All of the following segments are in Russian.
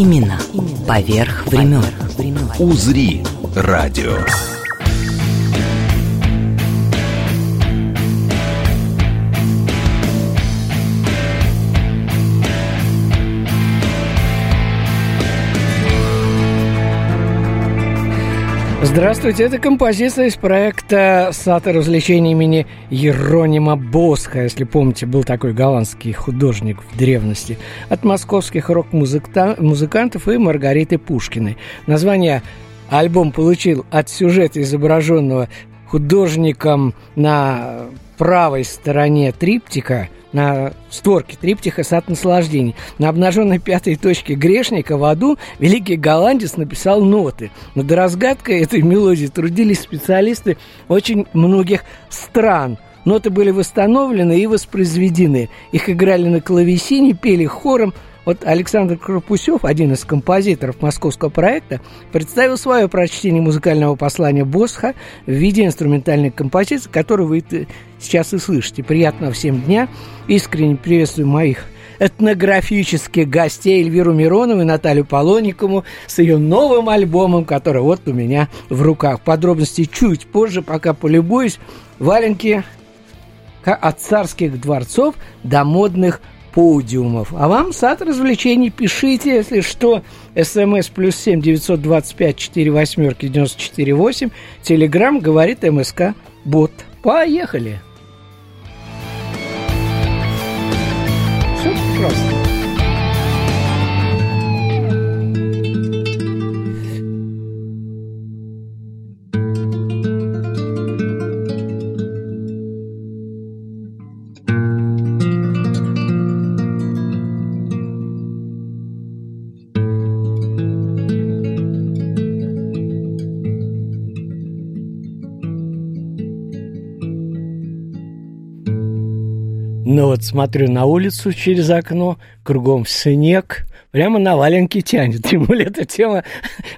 Баребруса Именно поверх времен. «Узри» радио. Здравствуйте, это композиция из проекта «Сата развлечений» имени Еронима Босха. Если помните, был такой голландский художник в древности. От московских рок-музыкантов и Маргариты Пушкиной. Название альбом получил от сюжета, изображенного художником на правой стороне триптика – на створке триптиха «Сад наслаждений». На обнаженной пятой точке грешника в аду великий голландец написал ноты. Над разгадкой этой мелодии трудились специалисты очень многих стран – Ноты были восстановлены и воспроизведены. Их играли на клавесине, пели хором – вот Александр Крапусев, один из композиторов московского проекта, представил свое прочтение музыкального послания Босха в виде инструментальной композиции, которую вы сейчас и слышите. Приятного всем дня. Искренне приветствую моих этнографических гостей Эльвиру Миронову и Наталью Полоникову с ее новым альбомом, который вот у меня в руках. Подробности чуть позже, пока полюбуюсь. Валенки от царских дворцов до модных подиумов. А вам сад развлечений пишите, если что, смс плюс семь девятьсот двадцать пять четыре восьмерки девяносто четыре восемь. Телеграмм говорит МСК Бот. Поехали! Все просто. Ну вот смотрю на улицу через окно, кругом снег, прямо на валенки тянет. Тем более эта тема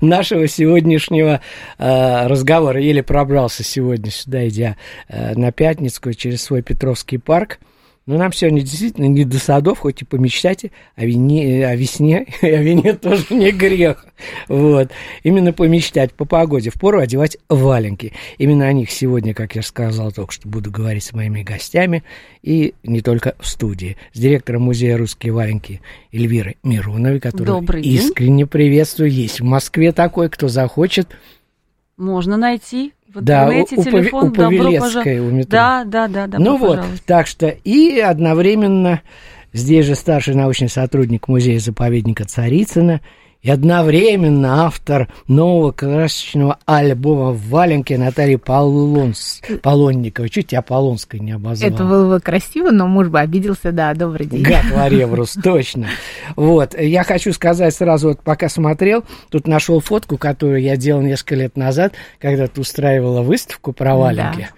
нашего сегодняшнего э, разговора. Еле пробрался сегодня сюда, идя э, на Пятницкую через свой Петровский парк. Но нам сегодня действительно не до садов, хоть и помечтайте, о, вине, о весне и о вине тоже не грех. Вот. Именно помечтать по погоде. Впору одевать валенки. Именно о них сегодня, как я сказал только что, буду говорить с моими гостями. И не только в студии. С директором музея «Русские валенки» Эльвирой Мироновой, которую искренне приветствую. Есть в Москве такой, кто захочет. Можно найти в интернете, да, телефон, у, у добро пожаловать. У да, да, да. Ну вот, так что и одновременно здесь же старший научный сотрудник музея-заповедника Царицына – и одновременно автор нового красочного альбома в валенке Натальи Полонс, Полонниковой. Чуть тебя Полонской не обозвал. Это было бы красиво, но муж бы обиделся, да, добрый день. Гад Вареврус, точно. Вот, я хочу сказать сразу, вот пока смотрел, тут нашел фотку, которую я делал несколько лет назад, когда ты устраивала выставку про валенки.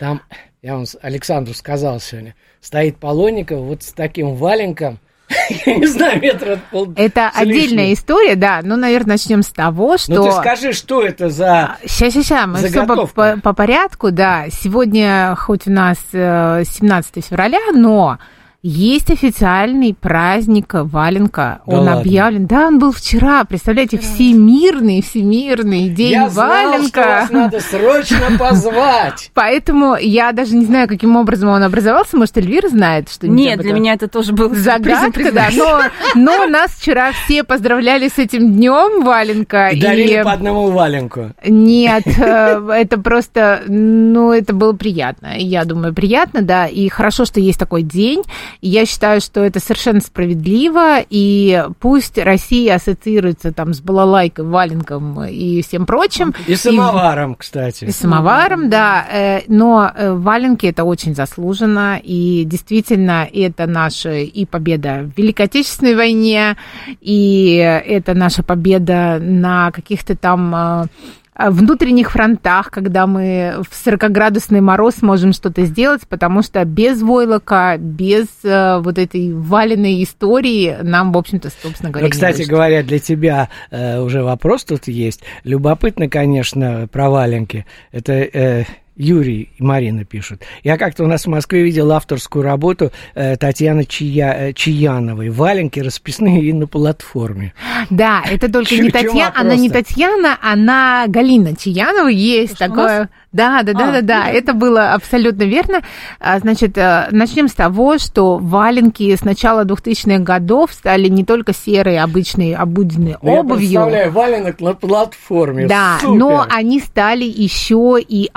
Да. Там, я вам Александру сказал сегодня, стоит Полонников вот с таким валенком, я не знаю, метра пол... Это отдельная история, да. Ну, наверное, начнем с того, что... Ну, ты скажи, что это за Сейчас, сейчас, сейчас. Мы все по, по, по порядку, да. Сегодня, хоть у нас 17 э, февраля, но есть официальный праздник валенка. Да он ладно. объявлен. Да, он был вчера. Представляете, всемирный, всемирный день я валенка. Знал, что вас надо срочно позвать. Поэтому я даже не знаю, каким образом он образовался. Может, Эльвира знает, что Нет, для меня это тоже был загадка, да. Но, но нас вчера все поздравляли с этим днем валенка. И дарили и... по одному валенку. Нет, э, это просто, ну, это было приятно. Я думаю, приятно, да. И хорошо, что есть такой день. Я считаю, что это совершенно справедливо, и пусть Россия ассоциируется там с балалайкой, валенком и всем прочим. И самоваром, и, кстати. И самоваром, да. Э, но э, валенки это очень заслуженно, и действительно это наша и победа в Великой Отечественной войне, и это наша победа на каких-то там э, внутренних фронтах, когда мы в 40-градусный мороз можем что-то сделать, потому что без войлока, без э, вот этой валенной истории нам, в общем-то, собственно говоря, ну, Кстати говоря, для тебя э, уже вопрос тут есть. Любопытно, конечно, про валенки. Это э, Юрий и Марина пишут. Я как-то у нас в Москве видел авторскую работу э, Татьяны Чия, э, Чияновой. Валенки расписные и на платформе. Да, это только не Татьяна, она не Татьяна, она Галина Чиянова. Есть такое... Да, да, да, а, да, да, это было абсолютно верно. А, значит, э, начнем с того, что валенки с начала 2000-х годов стали не только серой, обычной, обыденной ну, обувью. Я представляю, валенок на платформе. Да, Супер. но они стали еще и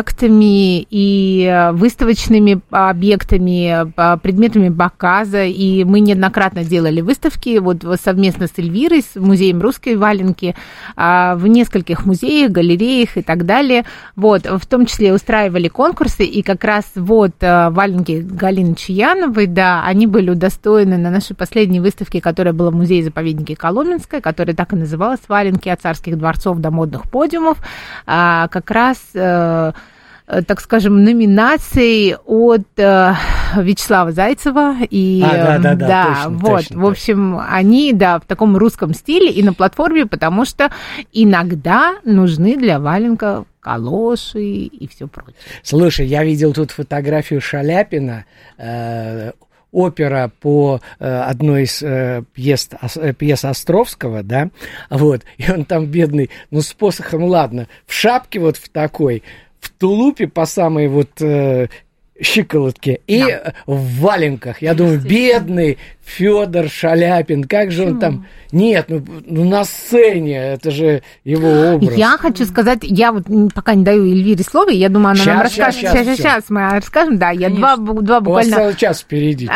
арт-объектами, и э, выставочными объектами, предметами показа, и мы неоднократно делали выставки вот совместно с Эльвирой, с музеем русской валенки, а, в нескольких музеях, галереях и так далее. Вот в том числе устраивали конкурсы, и как раз вот э, валенки Галины Чаяновой, да, они были удостоены на нашей последней выставке, которая была в музее-заповеднике Коломенская, которая так и называлась «Валенки от царских дворцов до модных подиумов», а, как раз э, Э, так скажем, номинаций от э, Вячеслава Зайцева и а, да, да, да, да точно, вот, точно, в общем, точно. они да в таком русском стиле и на платформе, потому что иногда нужны для валенка калоши и все прочее. Слушай, я видел тут фотографию Шаляпина. Э, опера по э, одной из э, пьес, э, пьес Островского, да, вот, и он там бедный, ну, с посохом, ладно, в шапке вот в такой, в тулупе по самой вот э, щиколотке и да. в валенках. Я думаю, бедный Федор Шаляпин, как же Почему? он там... Нет, ну, ну на сцене, это же его образ. Я хочу сказать, я вот пока не даю Эльвире слово, я думаю, она сейчас, нам расскажет. Сейчас, сейчас, сейчас, сейчас мы расскажем, да, я два, два буквально... У вас час впереди.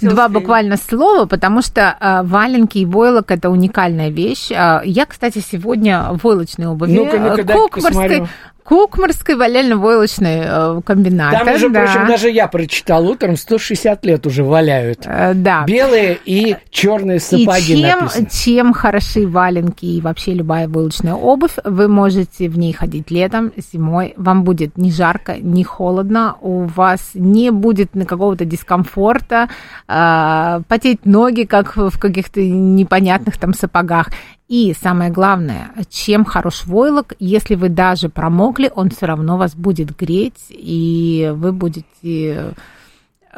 Два буквально слова, потому что а, валенки и войлок – это уникальная вещь. А, я, кстати, сегодня в войлочной обуви, ну-ка, ну-ка, Кукмарской, Кукмарской валяльно-войлочной э, комбинат. Там, между да. прочим, даже я прочитал утром, 160 лет уже валяют. Э, да. Белые и черные сапоги и чем, написано. чем хороши валенки и вообще любая войлочная обувь, вы можете в ней ходить летом, зимой. Вам будет не жарко, не холодно, у вас не будет какого-то дискомфорта, э, потеть ноги, как в каких-то непонятных там сапогах. И самое главное, чем хорош войлок, если вы даже промокли, он все равно вас будет греть, и вы будете э,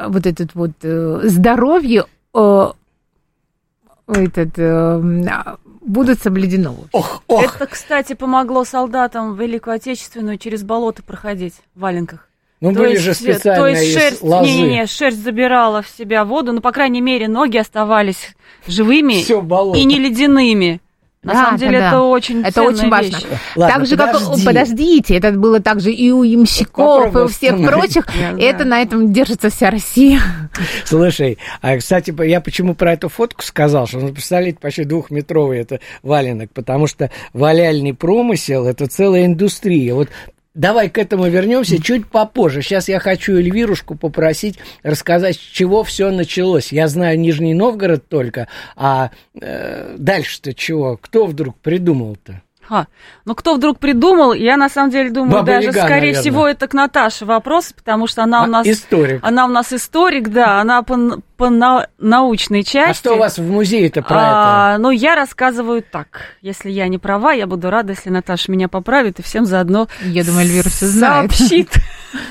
вот этот вот э, здоровье э, этот будут соблюдено. Ох, ох. Это, кстати, помогло солдатам в Великую Отечественную через болото проходить в валенках. Ну, то были есть, же специальные То есть шерсть, лозы. Не, не, не, шерсть забирала в себя воду, но, по крайней мере, ноги оставались живыми и не ледяными. На да, самом деле да, это да. очень Это очень важно. Вещь. Ладно, так же, подожди. как подождите, это было также и у ямщиков, и у всех прочих. Это на этом держится вся Россия. Слушай, а кстати, я почему про эту фотку сказал, что ну, представляете, почти двухметровый это валенок, потому что валяльный промысел это целая индустрия. Вот Давай к этому вернемся чуть попозже. Сейчас я хочу Эльвирушку попросить рассказать, с чего все началось. Я знаю Нижний Новгород только, а э, дальше-то чего? Кто вдруг придумал-то? А, ну кто вдруг придумал? Я на самом деле думаю, Баба даже, Яга, скорее наверное. всего, это к Наташе вопрос, потому что она у а, нас... Историк. Она у нас историк, да, она по, по на, научной части. А что у вас в музее-то про а, это? Ну, я рассказываю так. Если я не права, я буду рада, если Наташа меня поправит и всем заодно Я думаю, Эльвира все знает. Сообщит.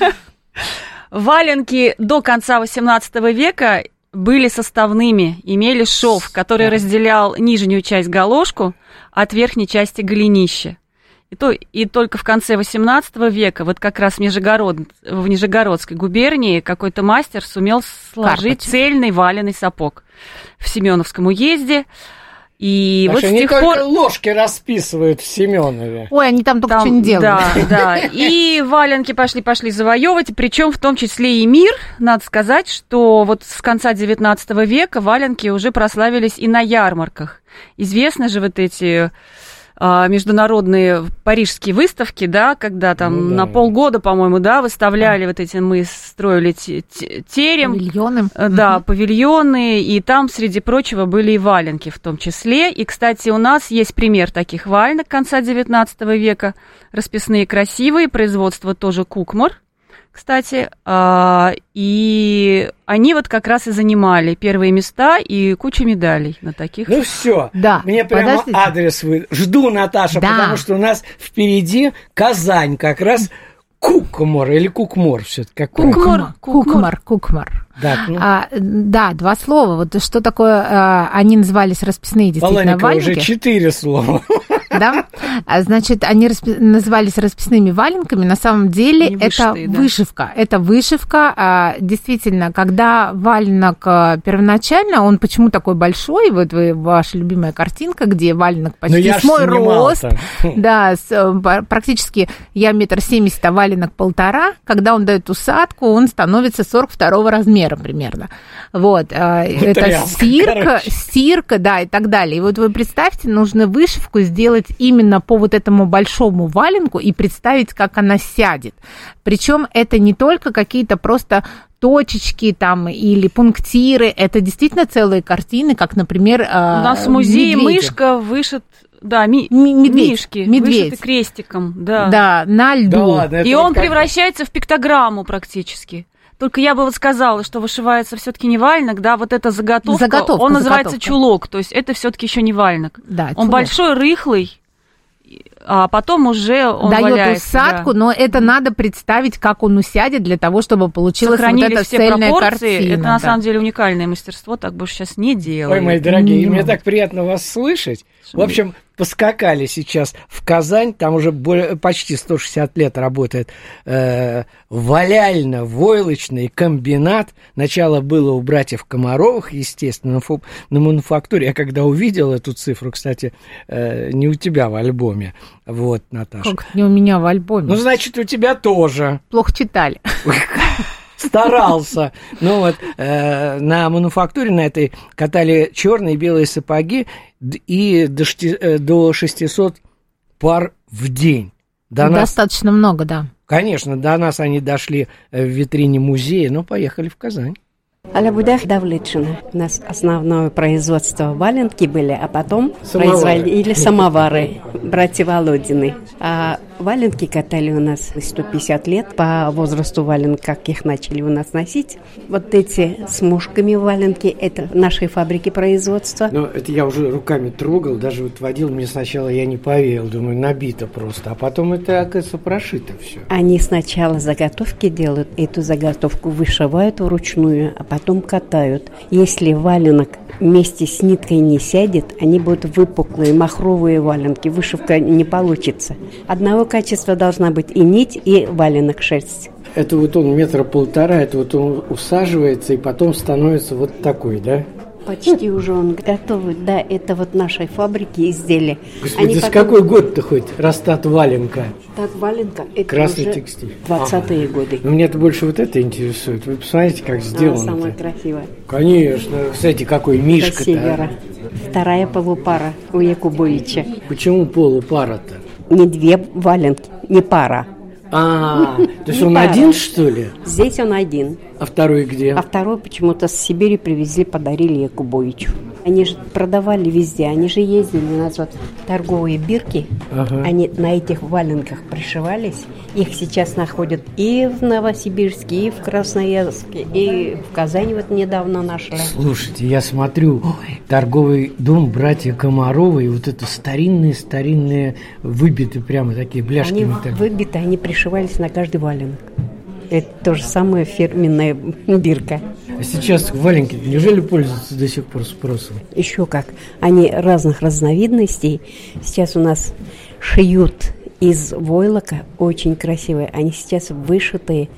Валенки до конца 18 века были составными, имели шов, который разделял нижнюю часть галошку от верхней части голенища. И, то, и только в конце XVIII века, вот как раз в, Нижегород, в Нижегородской губернии, какой-то мастер сумел сложить Карпать. цельный валеный сапог в Семеновском уезде. И Потому вот с тех пор... ложки расписывают в Семенове. Ой, они там только там, что не делают. Да, да. И валенки пошли-пошли завоевывать, причем в том числе и мир. Надо сказать, что вот с конца 19 века валенки уже прославились и на ярмарках. Известны же вот эти международные парижские выставки, да, когда там ну, да. на полгода, по-моему, да, выставляли да. вот эти, мы строили терем. Павильоны. Э, да, угу. павильоны, и там, среди прочего, были и валенки в том числе. И, кстати, у нас есть пример таких валенок конца XIX века, расписные красивые, производство тоже Кукмар, кстати, а, и они вот как раз и занимали первые места и кучу медалей на таких. Ну все, да. мне прямо Подождите. адрес вы. Жду, Наташа, да. потому что у нас впереди Казань как раз. Кукмор или Кукмор все-таки? Кукмор, Кукмор, Кукмор. Да, ну. а, да, два слова. Вот что такое, а, они назывались расписные действительно Паланика валенки. уже четыре слова. Да? А, значит, они распи- назывались расписными валенками. На самом деле они это вышитые, вышивка. Да? Это вышивка. А, действительно, когда валенок а, первоначально, он почему такой большой? Вот вы, ваша любимая картинка, где валенок ну, почти с мой рост. Да, с, э, практически я метр семьдесят, а валенок полтора. Когда он дает усадку, он становится 42 размера примерно. Вот. Это стирка, стирка, да, и так далее. И вот вы представьте, нужно вышивку сделать сделать именно по вот этому большому валенку и представить, как она сядет. Причем это не только какие-то просто точечки там или пунктиры, это действительно целые картины, как, например, а, у нас в музее медведя. мышка вышит да, ми- медведь, мишки, медведь. крестиком, да. Да, на льду. Да ладно, и он как... превращается в пиктограмму практически. Только я бы вот сказала, что вышивается все-таки не вальник, да, вот эта заготовка, заготовка он называется заготовка. чулок, то есть это все-таки еще не вальник. Да, он чулок. большой, рыхлый, а потом уже он дает валяется, усадку, да. но это надо представить, как он усядет для того, чтобы получилась Сохранили вот эта все цельная пропорции. картина. Это да. на самом деле уникальное мастерство, так больше сейчас не делают. Ой, мои дорогие, мне так приятно вас слышать. В общем, поскакали сейчас в Казань, там уже более, почти 160 лет работает э, валяльно-войлочный комбинат. Начало было у братьев Комаровых, естественно, на, на мануфактуре. Я когда увидел эту цифру, кстати, э, не у тебя в альбоме, вот, Наташа. Как не у меня в альбоме? Ну, значит, у тебя тоже. Плохо читали. старался. Ну вот, э, на мануфактуре на этой катали черные и белые сапоги и до, э, до 600 пар в день. До Достаточно нас... много, да. Конечно, до нас они дошли в витрине музея, но поехали в Казань. Алябудах Давлетшина. У нас основное производство валенки были, а потом самовары. производили самовары, братья Володины. А валенки катали у нас 150 лет по возрасту валенок, как их начали у нас носить. Вот эти с мушками валенки, это нашей фабрики производства. Ну, это я уже руками трогал, даже вот водил, мне сначала я не поверил, думаю, набито просто, а потом это, оказывается, прошито все. Они сначала заготовки делают, эту заготовку вышивают вручную, а потом катают. Если валенок вместе с ниткой не сядет, они будут выпуклые, махровые валенки, вышивка не получится. Одного качества должна быть и нить, и валенок шерсть. Это вот он метра полтора, это вот он усаживается и потом становится вот такой, да? Почти уже он готовый. Да, это вот нашей фабрики изделия. Господи, Они да потом... с какой год-то хоть растат валенка? Так, валенка, это Красный уже текстиль. 20-е ага. годы. Но меня это больше вот это интересует. Вы посмотрите, как сделано. Она самая красивая. Конечно. Кстати, какой мишка-то. севера. Вторая полупара у Якубовича. Почему полупара-то? Не две валенки, не пара. А, то есть он один, что ли? Здесь он один. А второй где? А второй почему-то с Сибири привезли, подарили Якубовичу. Они же продавали везде, они же ездили на вот торговые бирки, ага. они на этих валенках пришивались. Их сейчас находят и в Новосибирске, и в Красноярске, и в Казани вот недавно нашли. Слушайте, я смотрю, ой, торговый дом братья Комаровы, и вот это старинные-старинные, выбиты прямо такие бляшки. Они выбиты, они пришивались на каждый валенок. Это то же самое фирменная бирка. А сейчас валенки неужели пользуются до сих пор спросом? Еще как. Они разных разновидностей. Сейчас у нас шьют из войлока, очень красивые. Они сейчас вышитые.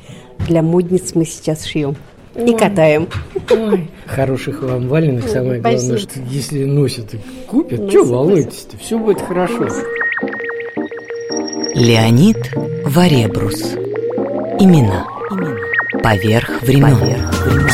Для модниц мы сейчас шьем. и катаем. Ой, хороших вам валенок, самое Спасибо. главное, что если носят и купят, что волнуетесь-то, все будет хорошо. Леонид Варебрус. Имена. Имена. Поверх времен. Поверх времен.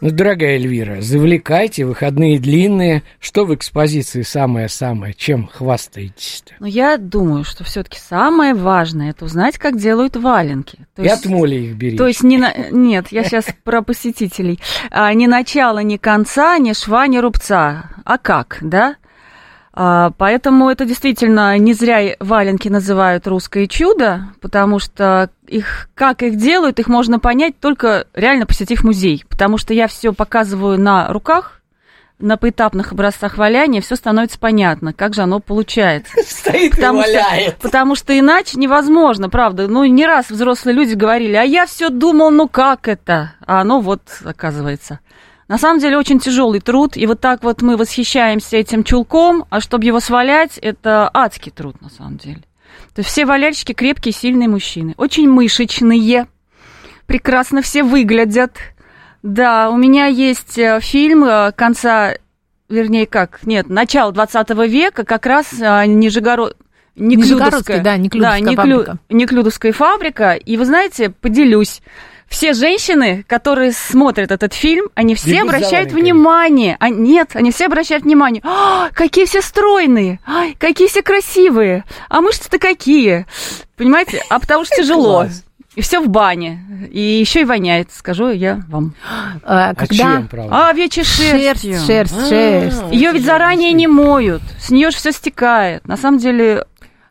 Ну, дорогая Эльвира, завлекайте, выходные длинные. Что в экспозиции самое-самое? Чем хвастаетесь-то? Ну, я думаю, что все таки самое важное – это узнать, как делают валенки. То И есть, от моли их берите. То есть, не на... нет, я сейчас про посетителей. А, ни начала, ни конца, ни шва, ни рубца. А как, да? А, поэтому это действительно не зря валенки называют русское чудо, потому что их, как их делают, их можно понять только реально посетив музей. Потому что я все показываю на руках, на поэтапных образцах валяния, все становится понятно, как же оно получается. Стоит потому и валяет. Что, потому что иначе невозможно, правда. Ну, не раз взрослые люди говорили, а я все думал, ну как это? А оно вот, оказывается. На самом деле очень тяжелый труд, и вот так вот мы восхищаемся этим чулком, а чтобы его свалять, это адский труд на самом деле. То есть все валяльщики крепкие, сильные мужчины, очень мышечные, прекрасно все выглядят. Да, у меня есть э, фильм э, конца, вернее как, нет, начала 20 века, как раз э, Нижегород... Неклюдовская, да, Неклюдовская да, фабрика. Неклюдовская фабрика. И вы знаете, поделюсь, все женщины, которые смотрят этот фильм, они все Бегут обращают внимание. А, нет, они все обращают внимание. А, какие все стройные, а, какие все красивые, а мышцы-то какие. Понимаете? А потому что тяжело. И все в бане. И еще и воняет, скажу я вам. А, когда? А, чем, а овечьей шерстью. Шерсть, шерсть, а, шерсть. Ее ведь заранее не моют. С нее же все стекает. На самом деле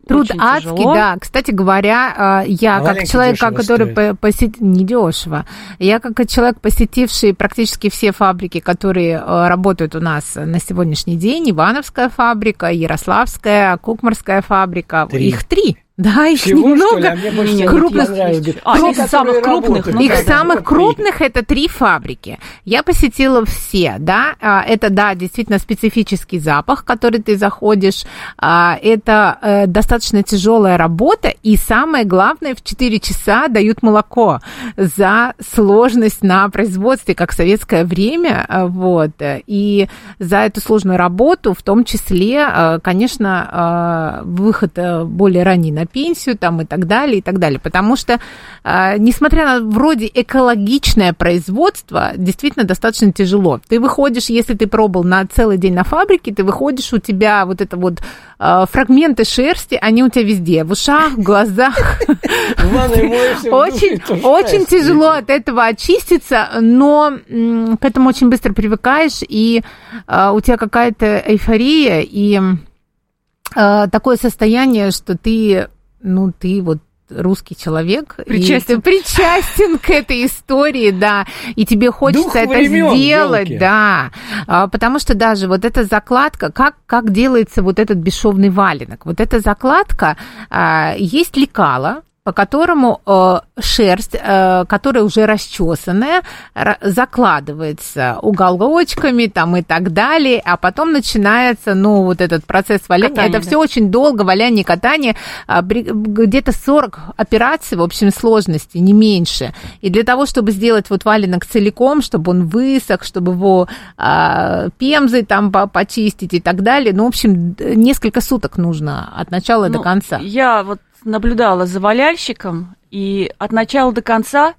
Труд Очень адский, тяжело. да. Кстати говоря, а, я а как человек, который посетил... Недешево. Я как человек, посетивший практически все фабрики, которые а, работают у нас на сегодняшний день, Ивановская фабрика, Ярославская, Кукмарская фабрика, три. их три. Да, их Всего, немного. А мне крупных. А, Круп... из самых крупных. Ну, их да, самых да, крупных это три фабрики. Я посетила все, да. А, это, да, действительно специфический запах, который ты заходишь. А, это э, достаточно тяжелая работа. И самое главное, в 4 часа дают молоко за сложность на производстве, как в советское время. Вот. И за эту сложную работу, в том числе, конечно, выход э, более ранний на пенсию там и так далее, и так далее. Потому что, э, несмотря на вроде экологичное производство, действительно достаточно тяжело. Ты выходишь, если ты пробовал на целый день на фабрике, ты выходишь, у тебя вот это вот э, фрагменты шерсти, они у тебя везде, в ушах, в глазах. Очень, очень тяжело от этого очиститься, но к этому очень быстро привыкаешь, и э, у тебя какая-то эйфория, и такое состояние, что ты, ну, ты вот русский человек, причастен. и ты причастен к этой истории, да, и тебе хочется Дух это времен, сделать, елки. да, а, потому что даже вот эта закладка, как, как делается вот этот бесшовный валенок, вот эта закладка, а, есть лекала, по которому э, шерсть, э, которая уже расчесанная, закладывается уголочками там и так далее, а потом начинается, ну, вот этот процесс валяния. Катание, Это да. все очень долго, валяние, катание, э, где-то 40 операций в общем сложности, не меньше. И для того, чтобы сделать вот валенок целиком, чтобы он высох, чтобы его э, пемзой там почистить и так далее, ну, в общем, несколько суток нужно от начала ну, до конца. Я вот наблюдала за валяльщиком, и от начала до конца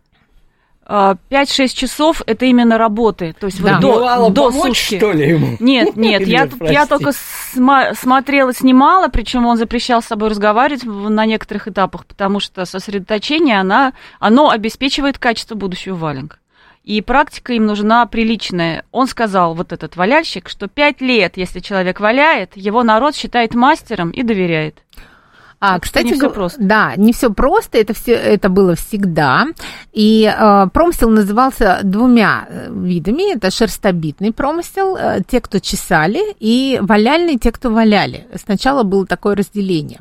5-6 а, часов это именно работы. То есть да. до, до помочь, сутки. что ли, ему? Нет, нет, я, я только сма- смотрела, снимала, причем он запрещал с собой разговаривать на некоторых этапах, потому что сосредоточение, она, оно обеспечивает качество будущего валенка. И практика им нужна приличная. Он сказал, вот этот валяльщик, что 5 лет, если человек валяет, его народ считает мастером и доверяет. А, кстати, не все просто. Да, не все просто, это, все, это было всегда. И э, промысел назывался двумя э, видами. Это шерстобитный промысел, э, те, кто чесали, и валяльный, те, кто валяли. Сначала было такое разделение.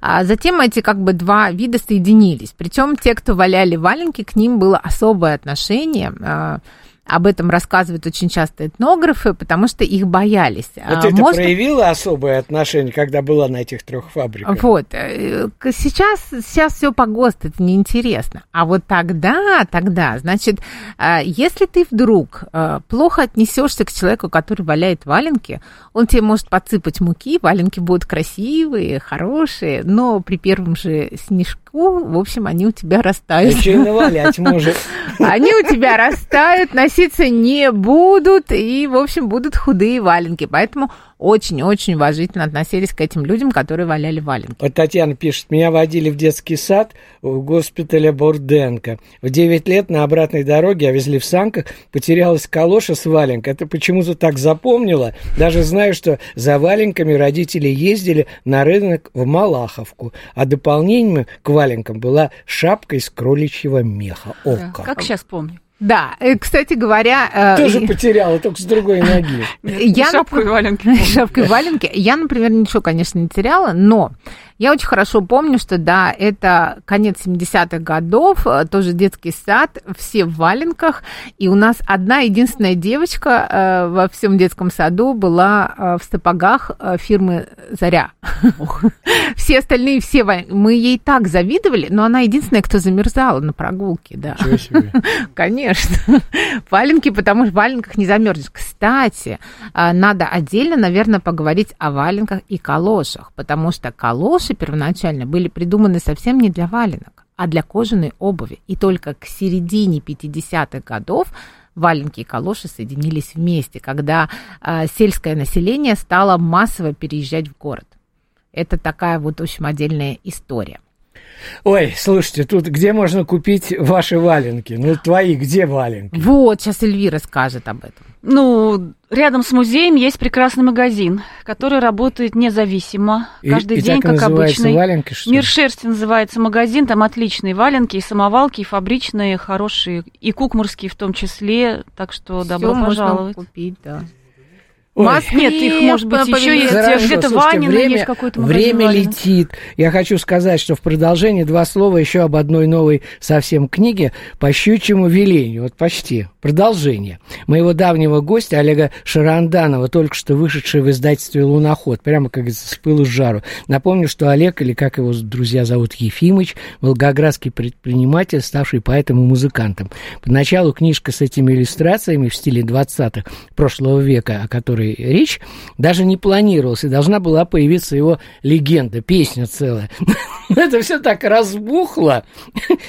А затем эти как бы два вида соединились. Причем те, кто валяли валенки, к ним было особое отношение. Э, об этом рассказывают очень часто этнографы, потому что их боялись. Вот а, это Можно... проявило особое отношение, когда была на этих трех фабриках? Вот. Э, сейчас, сейчас все по ГОСТ, это неинтересно. А вот тогда, тогда, значит, э, если ты вдруг э, плохо отнесешься к человеку, который валяет валенки, он тебе может подсыпать муки, валенки будут красивые, хорошие, но при первом же снежку, в общем, они у тебя растают. Еще и навалять может. Они у тебя растают, носиться не будут, и, в общем, будут худые валенки. Поэтому очень-очень уважительно относились к этим людям, которые валяли валенки. Вот Татьяна пишет, меня водили в детский сад в госпитале Бурденко. В 9 лет на обратной дороге, а везли в санках, потерялась калоша с валенкой. Это почему-то так запомнила. Даже знаю, что за валенками родители ездили на рынок в Малаховку. А дополнением к валенкам была шапка из кроличьего меха. О, как. как сейчас помню. Да, э, кстати говоря... Э, Тоже потеряла, только с другой ноги. Я шапку и валенки. Шапку и валенки. Я, например, ничего, конечно, не теряла, но я очень хорошо помню, что да, это конец 70-х годов, э, тоже детский сад, все в валенках, и у нас одна единственная девочка э, во всем детском саду была э, в сапогах э, фирмы «Заря». Все остальные, все, мы ей так завидовали, но она единственная, кто замерзала на прогулке, да. Конечно. Валенки, потому что в валенках не замерзнешь. Кстати, э, надо отдельно, наверное, поговорить о валенках и калошах, потому что калош калоши первоначально были придуманы совсем не для валенок, а для кожаной обуви. И только к середине 50-х годов валенки и калоши соединились вместе, когда э, сельское население стало массово переезжать в город. Это такая вот, в общем, отдельная история. Ой, слушайте, тут где можно купить ваши валенки? Ну, твои где валенки? Вот, сейчас Эльвира скажет об этом. Ну, рядом с музеем есть прекрасный магазин, который работает независимо. Каждый и, день, и так как обычный. Валенки, что Мир шерсти называется магазин, там отличные валенки, и самовалки, и фабричные, хорошие, и кукмурские в том числе. Так что Всё добро можно пожаловать. купить, да. Москве, Нет, их, может быть, еще есть где-то Ванина время, есть какой-то Время Ванина. летит. Я хочу сказать, что в продолжении два слова еще об одной новой совсем книге по щучьему велению. Вот почти. Продолжение. Моего давнего гостя Олега Шаранданова, только что вышедшего в издательстве «Луноход», прямо как с пылу с жару. Напомню, что Олег, или как его друзья зовут, Ефимыч, волгоградский предприниматель, ставший поэтом и музыкантом. Поначалу книжка с этими иллюстрациями в стиле 20-х прошлого века, о которой которой речь, даже не планировалась, и должна была появиться его легенда, песня целая. Это все так разбухло,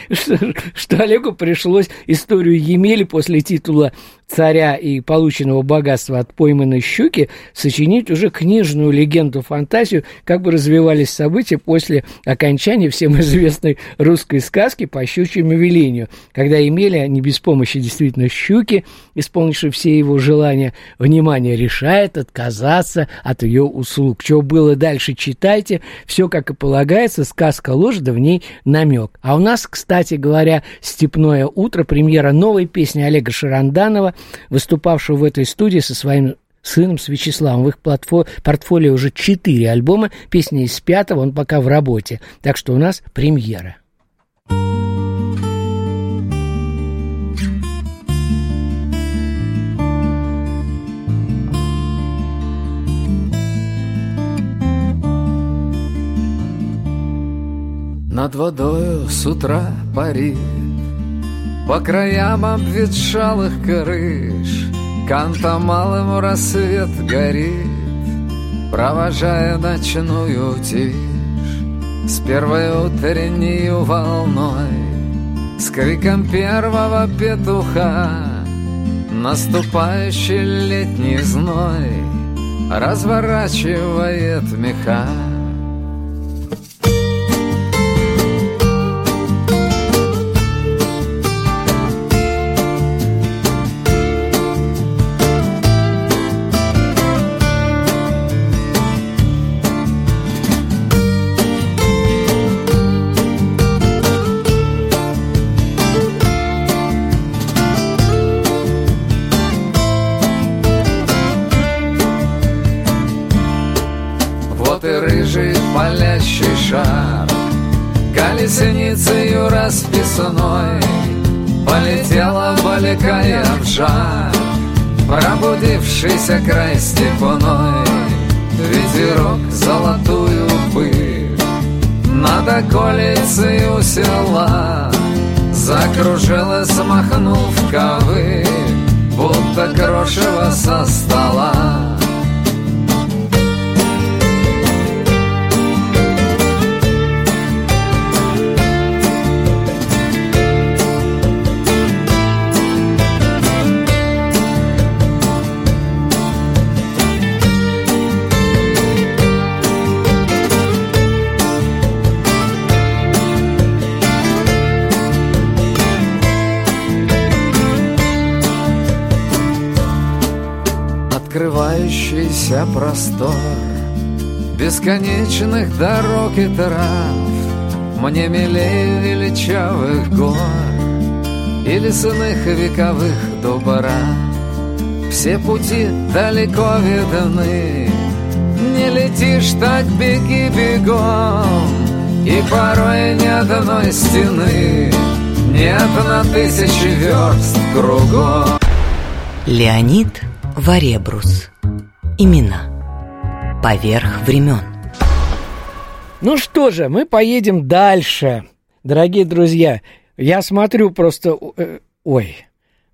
что Олегу пришлось историю Емели после титула царя и полученного богатства от пойманной щуки сочинить уже книжную легенду-фантазию, как бы развивались события после окончания всем известной русской сказки по щучьему велению, когда Емеля, не без помощи действительно щуки, исполнившей все его желания, внимание решает отказаться от ее услуг. Что было дальше, читайте. Все, как и полагается, сказка ложь, да в ней намек. А у нас, кстати говоря, «Степное утро», премьера новой песни Олега Шаранданова, выступавшего в этой студии со своим сыном, с Вячеславом. В их портфолио уже четыре альбома, песня из пятого, он пока в работе. Так что у нас премьера. Над водою с утра парит по краям обветшалых крыш Канта малым рассвет горит Провожая ночную тишь. С первой утренней волной С криком первого петуха Наступающий летний зной Разворачивает меха По Полетела, баликая в жар Пробудившийся край степной. Ветерок золотую пыль Над околицей у села Закружилась, махнув ковы Будто крошево со стола открывающийся простор Бесконечных дорог и трав. Мне милее величавых гор И лесных вековых дубрав Все пути далеко видны Не летишь, так беги бегом. И порой ни одной стены Нет на тысячи верст кругом. Леонид Варебрус. Имена. Поверх времен. Ну что же, мы поедем дальше. Дорогие друзья, я смотрю просто... Э, ой,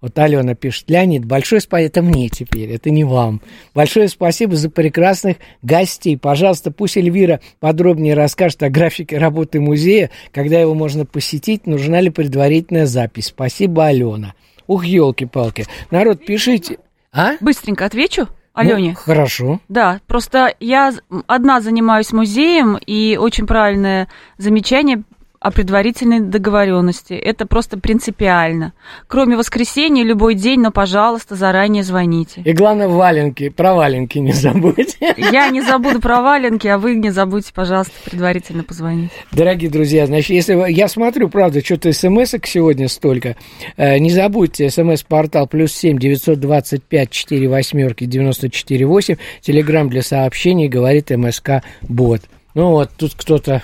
вот Алена пишет, Леонид, большое спасибо, это мне теперь, это не вам. Большое спасибо за прекрасных гостей. Пожалуйста, пусть Эльвира подробнее расскажет о графике работы музея, когда его можно посетить, нужна ли предварительная запись. Спасибо, Алена. Ух, елки-палки. Народ, пишите. А? Быстренько отвечу. Алене. Ну, хорошо. Да, просто я одна занимаюсь музеем, и очень правильное замечание о предварительной договоренности. Это просто принципиально. Кроме воскресенья, любой день, но, пожалуйста, заранее звоните. И главное, валенки, про валенки не забудьте. Я не забуду про валенки, а вы не забудьте, пожалуйста, предварительно позвонить. Дорогие друзья, значит, если я смотрю, правда, что-то смс сегодня столько, э, не забудьте, смс-портал плюс семь девятьсот двадцать пять четыре восьмерки девяносто четыре восемь, телеграмм для сообщений, говорит МСК Бот. Ну вот, тут кто-то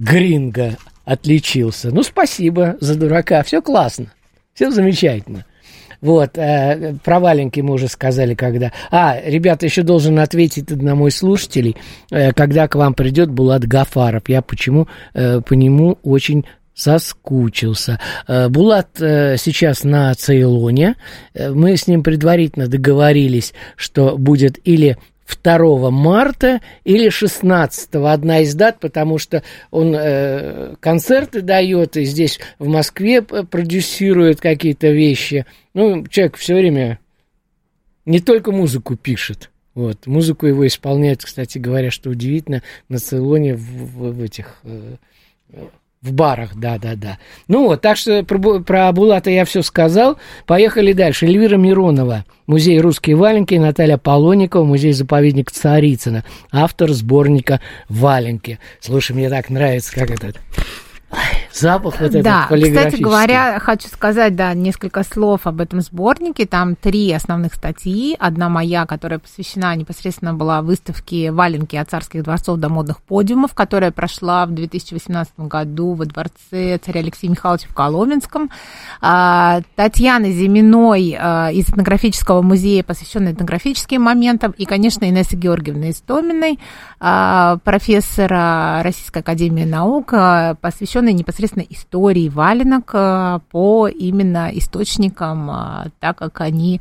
Гринго отличился. Ну, спасибо за дурака, все классно, все замечательно. Вот, э, про валенки мы уже сказали, когда... А, ребята, еще должен ответить на мой слушателей, э, когда к вам придет Булат Гафаров. Я почему э, по нему очень соскучился. Э, Булат э, сейчас на Цейлоне. Э, мы с ним предварительно договорились, что будет или 2 марта или 16 одна из дат, потому что он э, концерты дает и здесь в Москве продюсирует какие-то вещи. Ну, человек все время не только музыку пишет. Вот. Музыку его исполняют, кстати говоря, что удивительно, на Цейлоне в, в, в этих э, в барах, да-да-да. Ну вот, так что про, про Булата я все сказал. Поехали дальше. Эльвира Миронова, музей «Русские валенки», Наталья Полоникова, музей-заповедник Царицына, автор сборника «Валенки». Слушай, мне так нравится, как этот запах вот да, этот кстати говоря, хочу сказать, да, несколько слов об этом сборнике. Там три основных статьи. Одна моя, которая посвящена непосредственно была выставке «Валенки от царских дворцов до модных подиумов», которая прошла в 2018 году во дворце царя Алексея Михайловича в Коломенском. А, Татьяна Зиминой а, из этнографического музея, посвященной этнографическим моментам, и, конечно, Инесса Георгиевна Истоминой, а, профессора Российской Академии Наук, посвященной непосредственно непосредственно истории валенок э, по именно источникам, э, так как они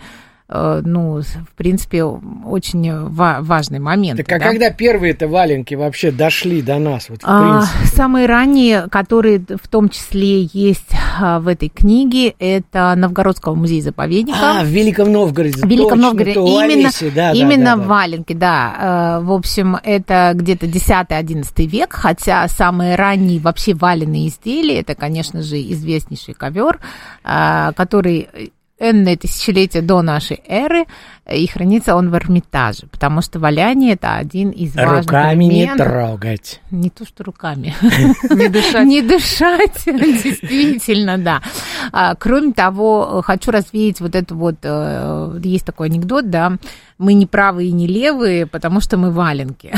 ну, в принципе, очень важный момент. Так а да? когда первые это валенки вообще дошли до нас? Вот, а, самые ранние, которые в том числе есть а, в этой книге, это Новгородского музея-заповедника. А, в Великом Новгороде. В Великом точно, Новгороде. Именно, да, именно да, да, валенки, да. Э, в общем, это где-то 10-11 век, хотя самые ранние вообще валенные изделия, это, конечно же, известнейший ковер, э, который энное тысячелетия до нашей эры, и хранится он в Эрмитаже, потому что валяние – это один из важных Руками элементов. не трогать. Не то, что руками. Не дышать. Не дышать, действительно, да. А, кроме того, хочу развеять вот это вот, э, есть такой анекдот, да, мы не правые и не левые, потому что мы валенки.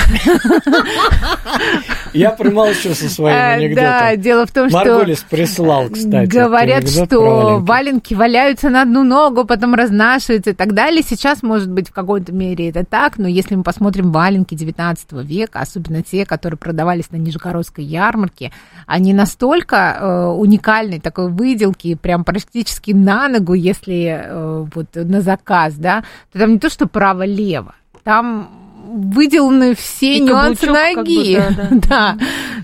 Я промолчу со своим а, анекдотом. Да, дело в том, что... Марголис прислал, кстати. Говорят, что валенки валяются на одну ногу, потом разнашиваются и так далее. Сейчас, может быть, в какой-то мере это так, но если мы посмотрим валенки 19 века, особенно те, которые продавались на Нижегородской ярмарке, они настолько э, уникальной такой выделки, прям практически на ногу, если э, вот на заказ, да, то там не то, что право-лево, там выделаны все и нюансы ноги. Как бы, да, да. да.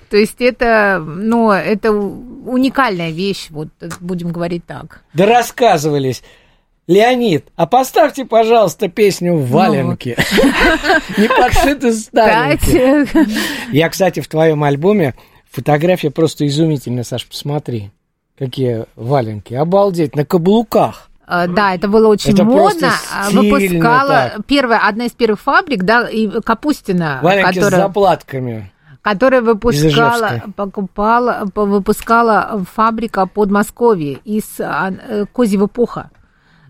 То есть это, ну, это уникальная вещь, вот будем говорить так. Да рассказывались. Леонид, а поставьте, пожалуйста, песню в валенке. Ну. Не подшиты старенькие. Я, кстати, в твоем альбоме фотография просто изумительная, Саш, посмотри. Какие валенки. Обалдеть, на каблуках. А, да, это было очень это модно. А, выпускала так. первая, одна из первых фабрик, да, и Капустина. Валенки которая, с заплатками. Которая выпускала, покупала, выпускала фабрика Подмосковье из а, э, Козьего Пуха.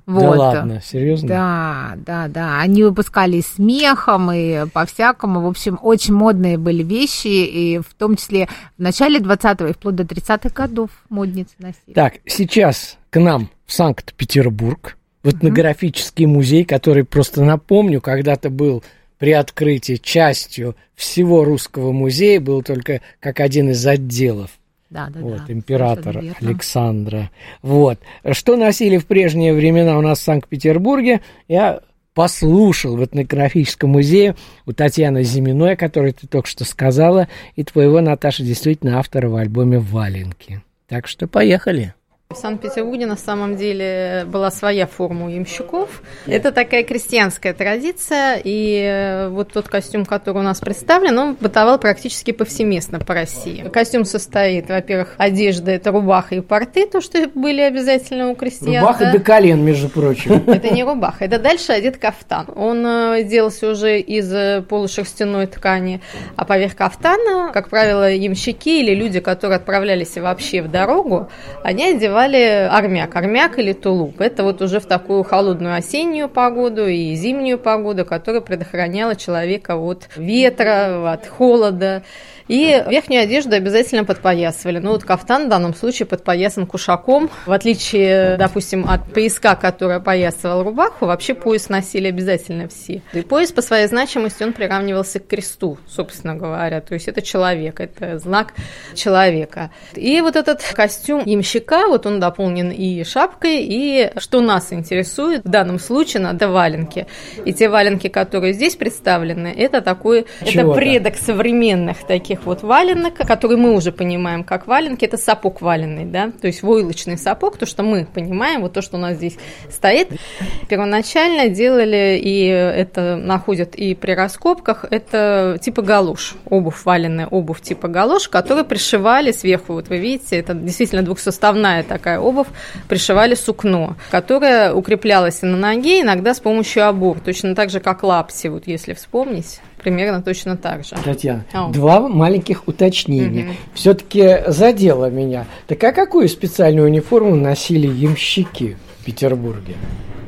Вот. Да ладно, серьезно? Да, да, да. Они выпускали смехом, и по-всякому. В общем, очень модные были вещи, и в том числе в начале 20-го и вплоть до 30-х годов модницы носили. Так, сейчас к нам в Санкт-Петербург, в этнографический угу. музей, который, просто напомню, когда-то был при открытии частью всего русского музея, был только как один из отделов. Да, да, вот, да. императора Александра. Вот. Что носили в прежние времена у нас в Санкт-Петербурге, я послушал в этнографическом музее у Татьяны Зиминой, о которой ты только что сказала, и твоего, Наташа, действительно автора в альбоме «Валенки». Так что поехали. В Санкт-Петербурге на самом деле была своя форма у ямщиков. Это такая крестьянская традиция, и э, вот тот костюм, который у нас представлен, он бытовал практически повсеместно по России. Костюм состоит, во-первых, одежда, это рубаха и порты, то, что были обязательно у крестьян. Рубаха да? до колен, между прочим. Это не рубаха, это дальше одет кафтан. Он э, делался уже из э, полушерстяной ткани, а поверх кафтана, как правило, ямщики или люди, которые отправлялись вообще в дорогу, они одевали называли армяк. Армяк или тулуп. Это вот уже в такую холодную осеннюю погоду и зимнюю погоду, которая предохраняла человека от ветра, от холода. И верхнюю одежду обязательно подпоясывали. Ну вот кафтан в данном случае подпоясан кушаком. В отличие, допустим, от пояска, который опоясывал рубаху, вообще пояс носили обязательно все. И пояс по своей значимости он приравнивался к кресту, собственно говоря. То есть это человек, это знак человека. И вот этот костюм ямщика, вот он дополнен и шапкой, и что нас интересует в данном случае, надо валенки. И те валенки, которые здесь представлены, это такой, Чего это предок современных таких таких вот валенок, которые мы уже понимаем как валенки, это сапог валенный, да, то есть войлочный сапог, то, что мы понимаем, вот то, что у нас здесь стоит. Первоначально делали, и это находят и при раскопках, это типа галош, обувь валенная, обувь типа галош, которые пришивали сверху, вот вы видите, это действительно двухсоставная такая обувь, пришивали сукно, которое укреплялось на ноге, иногда с помощью обур, точно так же, как лапси, вот если вспомнить примерно точно так же. Татьяна, О. два маленьких уточнения. Угу. Все-таки задело меня. Так а какую специальную униформу носили ямщики в Петербурге?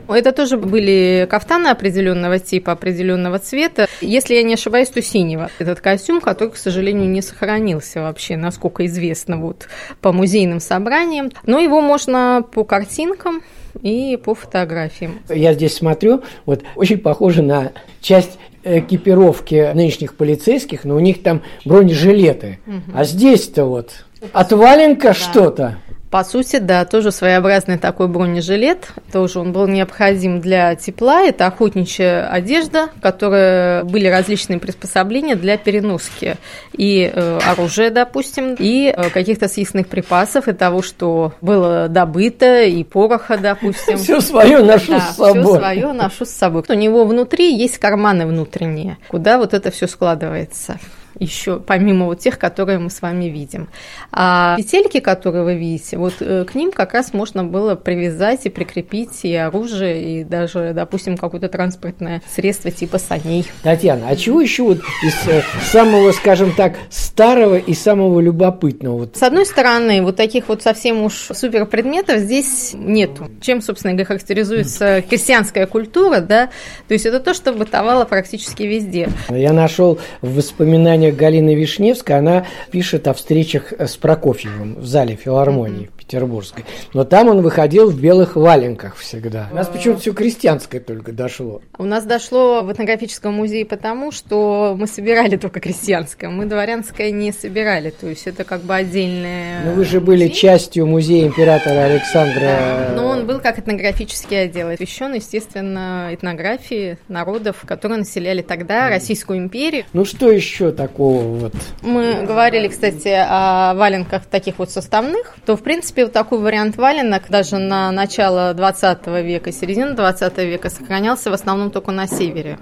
Это тоже были кафтаны определенного типа, определенного цвета. Если я не ошибаюсь, то синего. Этот костюм, который, к сожалению, не сохранился вообще, насколько известно, вот по музейным собраниям. Но его можно по картинкам и по фотографиям. Я здесь смотрю, вот очень похоже на часть экипировки нынешних полицейских, но у них там бронежилеты. Угу. А здесь-то вот отваленка да. что-то. По сути, да, тоже своеобразный такой бронежилет. Тоже он был необходим для тепла. Это охотничья одежда, в которой были различные приспособления для переноски и э, оружия, допустим, и э, каких-то съестных припасов, и того, что было добыто, и пороха, допустим. Все свое ношу да, с собой. Все свое ношу с собой. У него внутри есть карманы внутренние, куда вот это все складывается еще помимо вот тех, которые мы с вами видим. А петельки, которые вы видите, вот э, к ним как раз можно было привязать и прикрепить и оружие, и даже, допустим, какое-то транспортное средство типа саней. Татьяна, а чего еще вот из э, самого, скажем так, старого и самого любопытного? С одной стороны, вот таких вот совсем уж супер предметов здесь нету. Чем, собственно говоря, характеризуется крестьянская культура, да, то есть это то, что бытовало практически везде. Я нашел в воспоминаниях Галины Вишневской она пишет о встречах с Прокофьевым в зале филармонии. Петербургской. Но там он выходил в белых валенках всегда. У нас почему-то все крестьянское только дошло. У нас дошло в этнографическом музее потому, что мы собирали только крестьянское. Мы дворянское не собирали. То есть это как бы отдельное... Ну вы же были музей. частью музея императора Александра... Да. Но он был как этнографический отдел, посвящен, естественно, этнографии народов, которые населяли тогда Российскую империю. Ну что еще такого вот? Мы говорили, кстати, о валенках таких вот составных, то, в принципе, вот такой вариант валенок даже на начало 20 века, середина 20 века сохранялся в основном только на севере.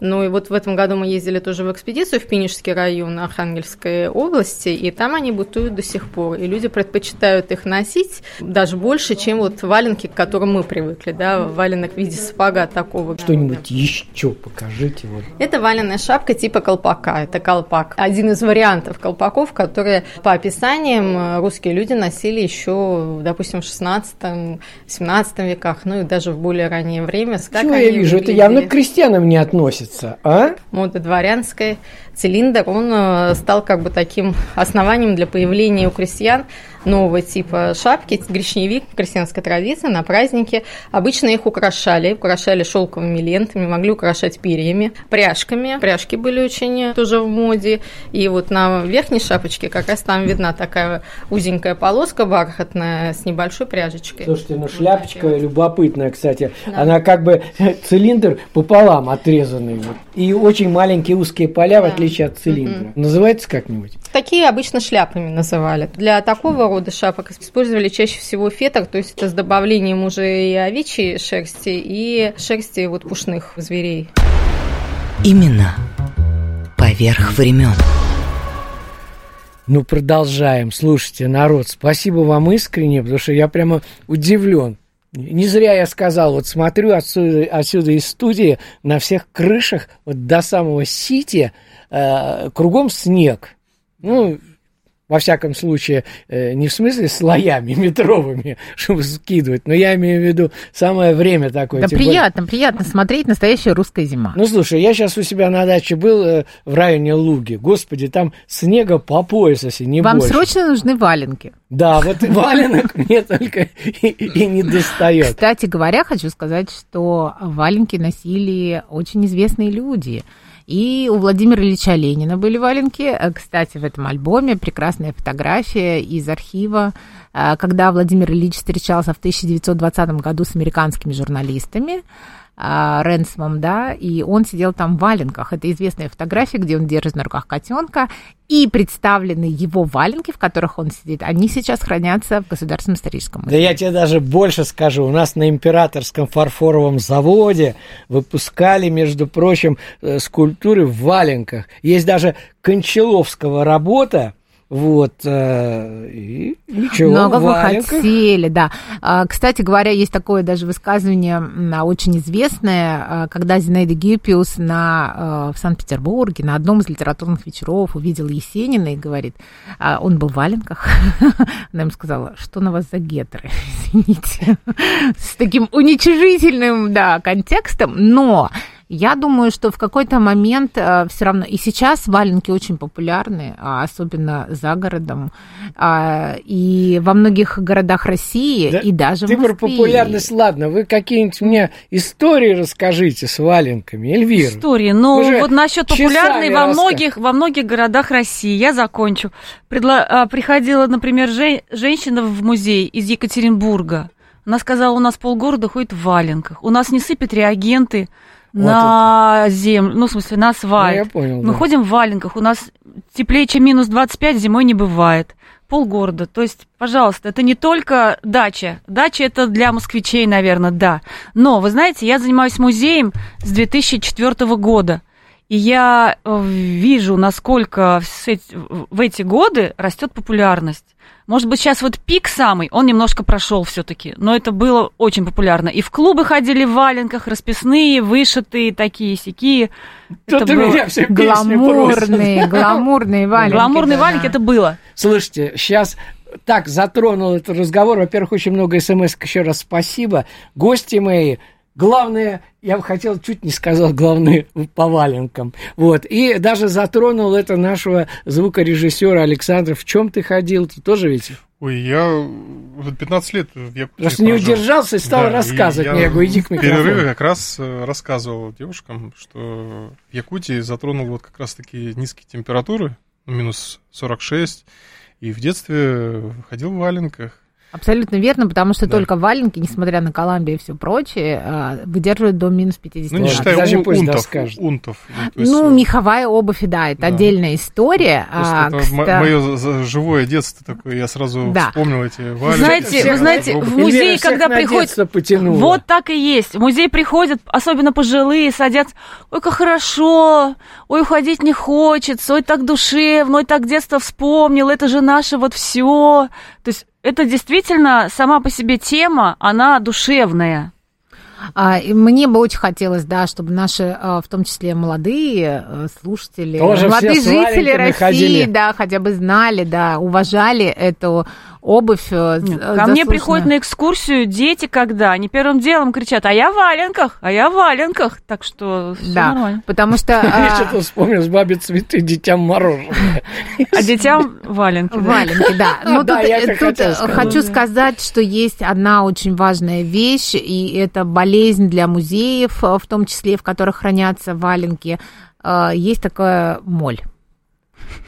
Ну и вот в этом году мы ездили тоже в экспедицию в Пинежский район Архангельской области, и там они бытуют до сих пор. И люди предпочитают их носить даже больше, чем вот валенки, к которым мы привыкли, да, валенок в виде сапога такого. Что-нибудь еще покажите. Вот. Это валенная шапка типа колпака, это колпак. Один из вариантов колпаков, которые по описаниям русские люди носили еще, допустим, в 16-17 веках, ну и даже в более раннее время. Чего я вижу? Это явно к крестьянам не относится относится, а? Мода дворянская, цилиндр, он э, стал как бы таким основанием для появления у крестьян нового типа шапки, гречневик, крестьянская традиция, на праздники. Обычно их украшали, украшали шелковыми лентами, могли украшать перьями, пряжками. Пряжки были очень тоже в моде. И вот на верхней шапочке как раз там видна такая узенькая полоска бархатная с небольшой пряжечкой. Слушайте, ну шляпочка вот любопытная, кстати. Да. Она как бы цилиндр пополам отрезанный. И очень маленькие узкие поля, да. в отличие от цилиндра. Mm-hmm. Называется как-нибудь? Такие обычно шляпами называли. Для такого рода шапок использовали чаще всего фетр, то есть это с добавлением уже и овечьей шерсти, и шерсти вот пушных зверей. Именно поверх времен. Ну, продолжаем. Слушайте, народ, спасибо вам искренне, потому что я прямо удивлен. Не зря я сказал, вот смотрю отсюда, отсюда из студии, на всех крышах, вот до самого Сити, э, кругом снег. Ну, во всяком случае, э, не в смысле слоями метровыми, чтобы скидывать, но я имею в виду самое время такое. Да приятно, более... приятно смотреть настоящая русская зима. Ну, слушай, я сейчас у себя на даче был э, в районе Луги. Господи, там снега по пояс, если не Вам больше. срочно нужны валенки. Да, вот валенок мне только и не достает. Кстати говоря, хочу сказать, что валенки носили очень известные люди – и у Владимира Ильича Ленина были валенки. Э, кстати, в этом альбоме прекрасная фотография из архива, э, когда Владимир Ильич встречался в 1920 году с американскими журналистами. А, Ренсмом, да, и он сидел там в валенках. Это известная фотография, где он держит на руках котенка, и представлены его валенки, в которых он сидит, они сейчас хранятся в Государственном историческом музее. Да я тебе даже больше скажу, у нас на Императорском фарфоровом заводе выпускали, между прочим, э, скульптуры в валенках. Есть даже Кончаловского работа, вот, э, и ничего. Много вы хотели, да. А, кстати говоря, есть такое даже высказывание очень известное, а, когда Зинаида Гиппиус на, э, в Санкт-Петербурге на одном из литературных вечеров увидел Есенина и говорит, а, он был в валенках. Она ему сказала, что на вас за гетры, извините. С таким уничижительным, да, контекстом, но я думаю, что в какой-то момент э, все равно, и сейчас валенки очень популярны, а особенно за городом, э, и во многих городах России, да, и даже ты в Москве. про популярность, ладно, вы какие-нибудь мне истории расскажите с валенками, Эльвира. Истории, ну вот насчет популярной во многих, во многих городах России, я закончу. Предла... А, приходила, например, жен... женщина в музей из Екатеринбурга, она сказала, у нас полгорода ходит в валенках, у нас не сыпят реагенты, на это. землю, ну, в смысле, на асфальт. Ну, я понял, Мы да. ходим в валенках, у нас теплее, чем минус 25 зимой не бывает. Полгорода. То есть, пожалуйста, это не только дача. Дача это для москвичей, наверное, да. Но, вы знаете, я занимаюсь музеем с 2004 года. И я э, вижу, насколько в эти годы растет популярность. Может быть, сейчас вот пик самый, он немножко прошел все-таки, но это было очень популярно. И в клубы ходили в валенках, расписные, вышитые, такие сякие. Это было... гламурные, гламурные валенки. Гламурные да, валенки да. это было. Слушайте, сейчас так затронул этот разговор. Во-первых, очень много смс еще раз спасибо. Гости мои главное, я бы хотел, чуть не сказал, главное по валенкам. Вот. И даже затронул это нашего звукорежиссера Александра. В чем ты ходил? Ты тоже ведь? Ой, я 15 лет в Якутии Просто не удержался и стал да, рассказывать. И я говорю, иди к микрофону. перерыве как раз э, рассказывал девушкам, что в Якутии затронул вот как раз такие низкие температуры, минус 46, и в детстве ходил в валенках. Абсолютно верно, потому что да. только валенки, несмотря на Колумбию и все прочее, а, выдерживают до минус 50 Ну, не считая Даже у, унтов, унтов. Ну, есть... ну, меховая обувь, да, это да. отдельная история. А, это кстати... мое живое детство такое, я сразу да. вспомнил эти валенки. Знаете, вы знаете, в музей, когда приходит... Вот так и есть. В музей приходят, особенно пожилые, садятся, ой, как хорошо, ой, уходить не хочется, ой, так душевно, ой, так детство вспомнил, это же наше вот все. То есть это действительно сама по себе тема, она душевная. А, мне бы очень хотелось, да, чтобы наши, а, в том числе молодые э, слушатели, Тоже молодые жители России, ходили. да, хотя бы знали, да, уважали эту обувь. Э, Нет, ко мне приходят на экскурсию дети, когда они первым делом кричат, а я в валенках, а я в валенках. Так что да, нормально. потому что... Я что-то вспомнил с бабе цветы, детям мороженое. А детям валенки. Валенки, да. Ну, тут хочу сказать, что есть одна очень важная вещь, и это болезнь для музеев, в том числе, в которых хранятся валенки. Э, есть такая моль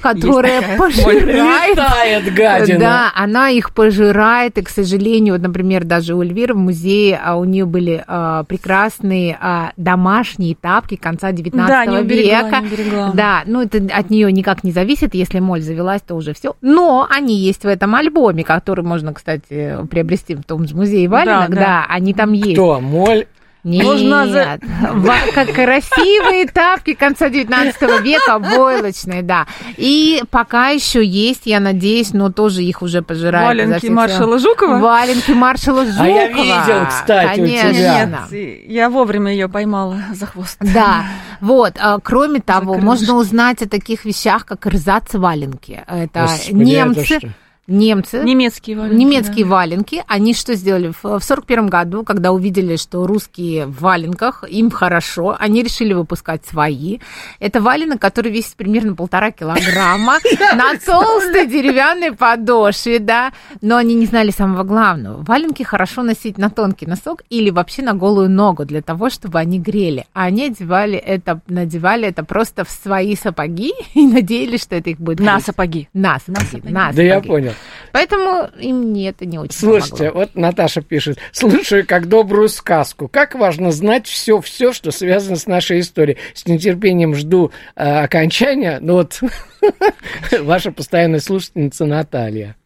которая пожирает. Летает, гадина. Да, она их пожирает, и, к сожалению, вот, например, даже у Эльвиры в музее а у нее были а, прекрасные а, домашние тапки конца 19 да, не уберегла, века. Не уберегла. Да, ну это от нее никак не зависит, если моль завелась, то уже все. Но они есть в этом альбоме, который можно, кстати, приобрести в том же музее Валенок. Да, да. да они там есть. Кто? Моль нет, Нужно за... как красивые тапки конца 19 века, войлочные, да. И пока еще есть, я надеюсь, но тоже их уже пожирают. Валенки маршала Жукова? Валенки маршала Жукова. А я видел, кстати, Конечно. у тебя. Нет, я вовремя ее поймала за хвост. Да, вот. А, кроме того, можно узнать о таких вещах, как рзац валенки. Это Господи, немцы... Это немцы, немецкие валенки, немецкие да. валенки, они что сделали? В сорок первом году, когда увидели, что русские в валенках, им хорошо, они решили выпускать свои. Это валенок, который весит примерно полтора килограмма на толстой деревянной подошве, да, но они не знали самого главного. Валенки хорошо носить на тонкий носок или вообще на голую ногу для того, чтобы они грели. А они одевали это, надевали это просто в свои сапоги и надеялись, что это их будет На сапоги. На сапоги. На сапоги. Да я понял. Поэтому им мне это не очень Слушайте, помогло. вот Наташа пишет, слушаю как добрую сказку. Как важно знать все, все, что связано с нашей историей. С нетерпением жду э, окончания. Ну вот, ваша постоянная слушательница Наталья.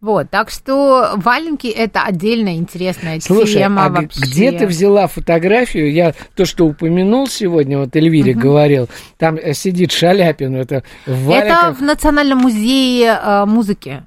Вот, так что валенки это отдельная интересная Слушай, тема а вообще. где ты взяла фотографию? Я то, что упомянул сегодня, вот Эльвире угу. говорил, там э, сидит Шаляпин, это в валенках. Это в Национальном музее э, музыки.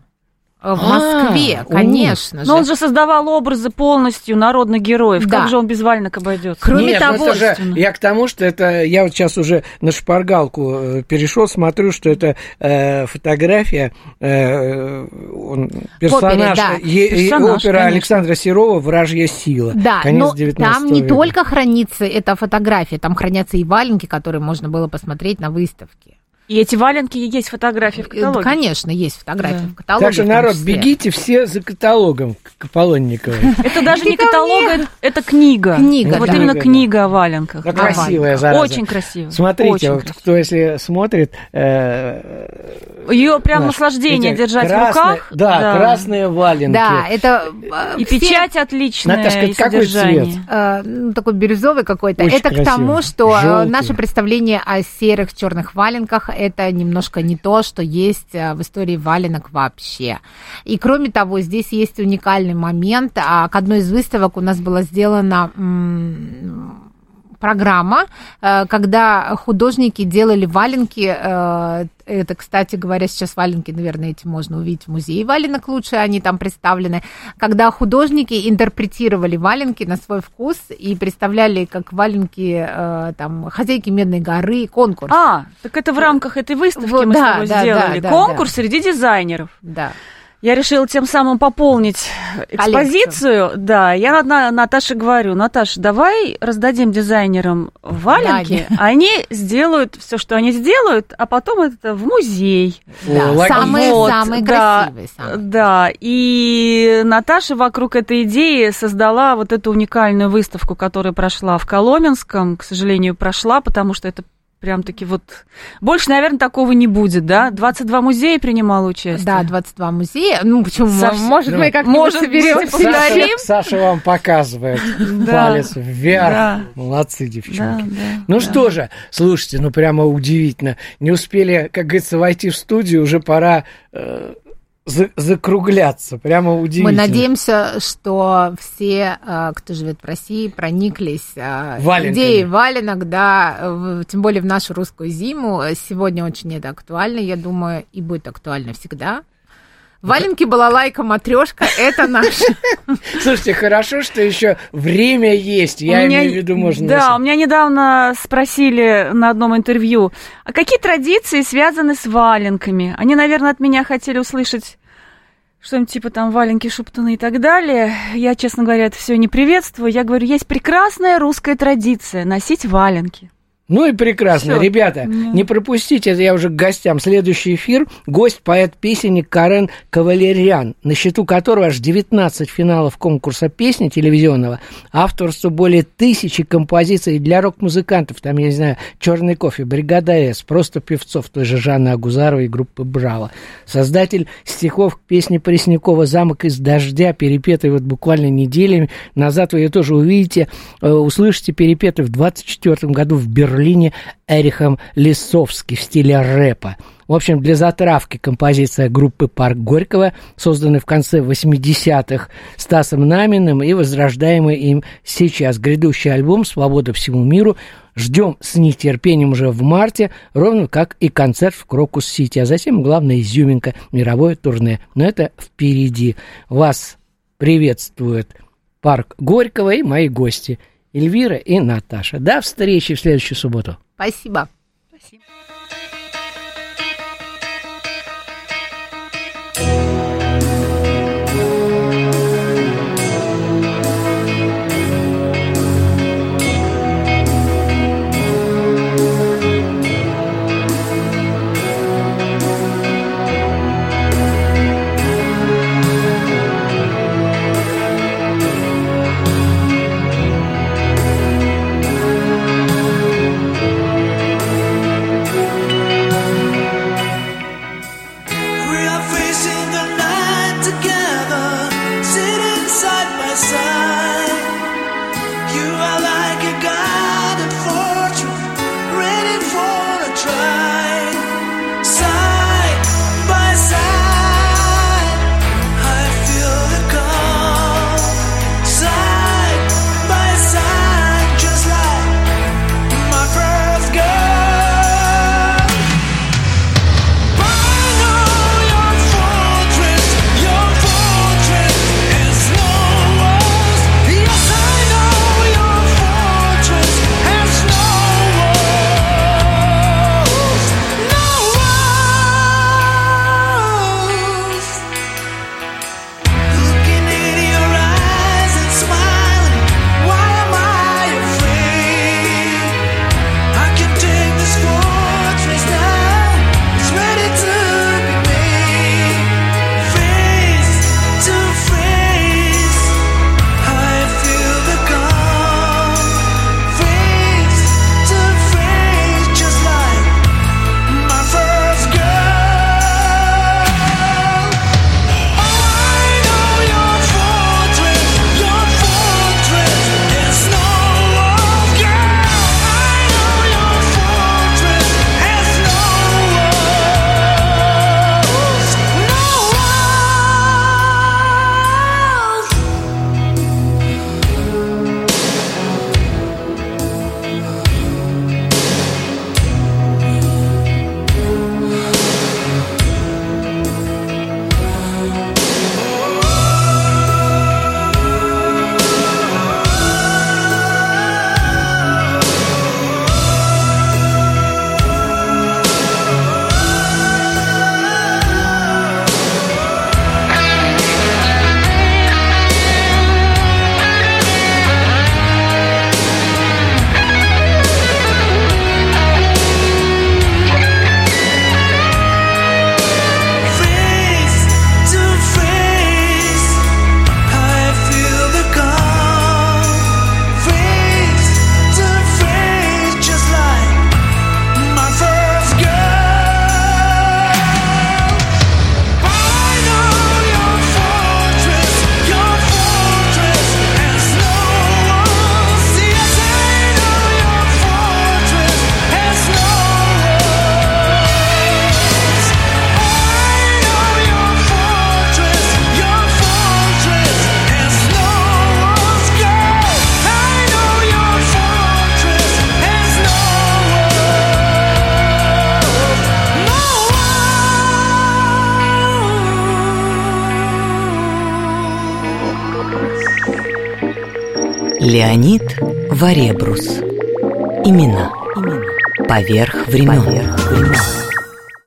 В Москве, а, конечно же. Но он же создавал образы полностью народных героев. Да. Как же он без валенок обойдется? Кроме Нет, того, это же, я к тому, что это я вот сейчас уже на шпаргалку э, перешел, смотрю, что это э, фотография э, он, персонаж, Опере, да. е, персонаж опера конечно. Александра Серова «Вражья сила». Да, конец но там не века. только хранится эта фотография, там хранятся и валенки, которые можно было посмотреть на выставке. И эти валенки есть фотографии в каталоге? Конечно, есть фотографии да. в каталоге. Так что, народ, бегите все за каталогом к Аполлонниковой. Это даже не каталог, это книга. Книга, Вот именно книга о валенках. Красивая, зараза. Очень красивая. Смотрите, кто если смотрит... Э, Ее прям наслаждение держать в руках. Да, красные валенки. Да, это... Э, и печать отличная, Наташка, какой цвет? Э, ну, такой бирюзовый какой-то. Это к тому, что наше представление о серых черных валенках это немножко не то, что есть э, в истории валенок вообще. И кроме того, здесь есть уникальный момент. А к одной из выставок у нас была сделана программа, э, когда художники делали валенки. Э, это, кстати говоря, сейчас валенки, наверное, эти можно увидеть в музее валенок лучше, они там представлены. Когда художники интерпретировали валенки на свой вкус и представляли как валенки э, там хозяйки Медной горы, конкурс. А, так это в рамках этой выставки вот, мы да, с тобой да, сделали. Да, да, конкурс да. среди дизайнеров. Да. Я решила тем самым пополнить экспозицию. Коллекцию. Да, я на, Наташе говорю, Наташа, давай раздадим дизайнерам валенки, да, они сделают все, что они сделают, а потом это в музей. Да, самые, вот, самые да, красивые. Самые. Да, и Наташа вокруг этой идеи создала вот эту уникальную выставку, которая прошла в Коломенском, к сожалению, прошла, потому что это прям-таки вот... Больше, наверное, такого не будет, да? 22 музея принимало участие? Да, 22 музея. Ну, почему? Саш... Может, ну, мы как-нибудь может, соберем, Саша, Саша вам показывает палец вверх. Молодцы, девчонки. ну что же, слушайте, ну прямо удивительно. Не успели, как говорится, войти в студию, уже пора э, за, закругляться. Прямо удивительно. Мы надеемся, что все, а, кто живет в России, прониклись а, Валенками. идеей валенок, да, тем более в нашу русскую зиму. Сегодня очень это актуально, я думаю, и будет актуально всегда. Валенки, была лайка матрешка, это наш. Слушайте, хорошо, что еще время есть. Я меня, имею в виду, можно. Да, у меня недавно спросили на одном интервью, а какие традиции связаны с валенками? Они, наверное, от меня хотели услышать что-нибудь типа там валенки, шуптаны и так далее. Я, честно говоря, это все не приветствую. Я говорю, есть прекрасная русская традиция носить валенки. Ну и прекрасно. Всё. Ребята, Нет. не пропустите, это я уже к гостям. Следующий эфир. Гость, поэт-песенник Карен Кавалерьян, на счету которого аж 19 финалов конкурса песни телевизионного, авторство более тысячи композиций для рок-музыкантов. Там, я не знаю, «Черный кофе», «Бригада С», просто певцов той же Жанны Агузаровой и группы «Браво». Создатель стихов к песне Преснякова «Замок из дождя», перепетой вот буквально неделями. Назад вы ее тоже увидите, э, услышите перепеты в 24 году в Берлине Берлине Эрихом Лисовски в стиле рэпа. В общем, для затравки композиция группы «Парк Горького», созданная в конце 80-х Стасом Наминым и возрождаемый им сейчас. Грядущий альбом «Свобода всему миру» ждем с нетерпением уже в марте, ровно как и концерт в Крокус-Сити, а затем главная изюминка – мировое турне. Но это впереди. Вас приветствует парк Горького и мои гости – Эльвира и Наташа. До встречи в следующую субботу. Спасибо. Леонид Варебрус. Имена. Имена. Поверх времен. Поверх времен.